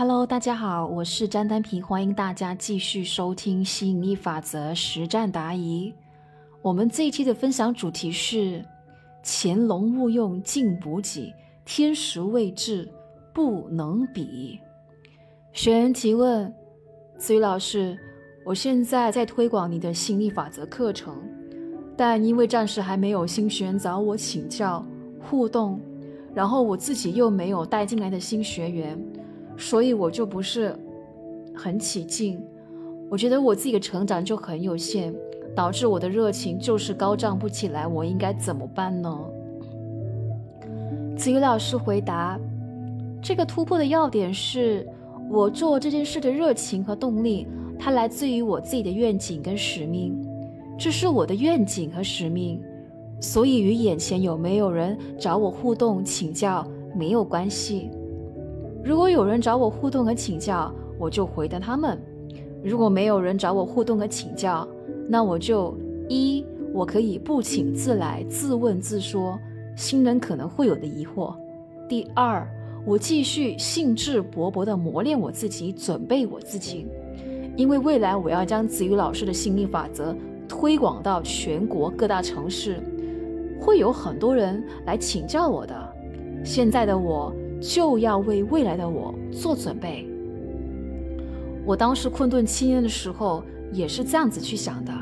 Hello，大家好，我是詹丹平，欢迎大家继续收听吸引力法则实战答疑。我们这一期的分享主题是：潜龙勿用进补给，天时未至不能比。学员提问：子宇老师，我现在在推广你的吸引力法则课程，但因为暂时还没有新学员找我请教互动，然后我自己又没有带进来的新学员。所以我就不是很起劲，我觉得我自己的成长就很有限，导致我的热情就是高涨不起来。我应该怎么办呢？子瑜老师回答：这个突破的要点是我做这件事的热情和动力，它来自于我自己的愿景跟使命。这是我的愿景和使命，所以与眼前有没有人找我互动请教没有关系。如果有人找我互动和请教，我就回答他们；如果没有人找我互动和请教，那我就一我可以不请自来，自问自说新人可能会有的疑惑；第二，我继续兴致勃勃地磨练我自己，准备我自己，因为未来我要将子瑜老师的心理法则推广到全国各大城市，会有很多人来请教我的。现在的我。就要为未来的我做准备。我当时困顿七年的时候也是这样子去想的。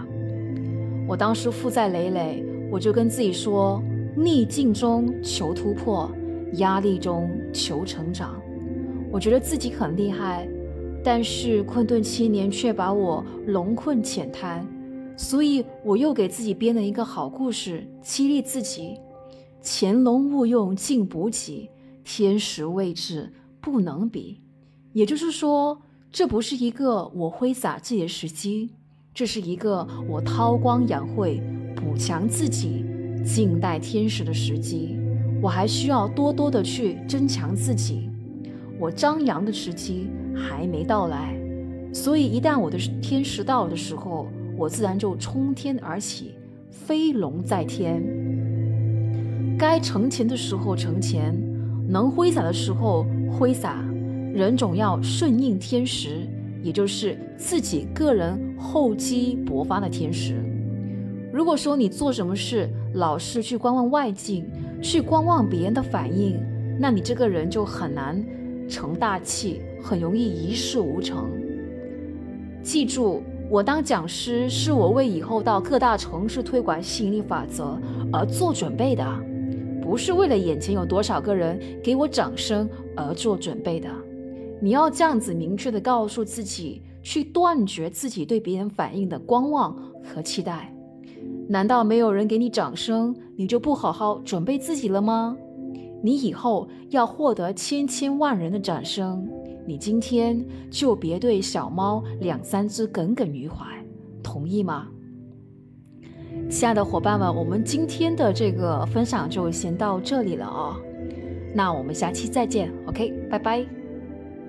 我当时负债累累，我就跟自己说：逆境中求突破，压力中求成长。我觉得自己很厉害，但是困顿七年却把我龙困浅滩，所以我又给自己编了一个好故事，激励自己：潜龙勿用进补给。天时未至，不能比。也就是说，这不是一个我挥洒自己的时机，这是一个我韬光养晦、补强自己、静待天时的时机。我还需要多多的去增强自己。我张扬的时机还没到来，所以一旦我的天时到的时候，我自然就冲天而起，飞龙在天。该成钱的时候成钱。能挥洒的时候挥洒，人总要顺应天时，也就是自己个人厚积薄发的天时。如果说你做什么事老是去观望外境，去观望别人的反应，那你这个人就很难成大器，很容易一事无成。记住，我当讲师是我为以后到各大城市推广吸引力法则而做准备的。不是为了眼前有多少个人给我掌声而做准备的，你要这样子明确的告诉自己，去断绝自己对别人反应的观望和期待。难道没有人给你掌声，你就不好好准备自己了吗？你以后要获得千千万人的掌声，你今天就别对小猫两三只耿耿于怀，同意吗？亲爱的伙伴们，我们今天的这个分享就先到这里了哦。那我们下期再见，OK，拜拜。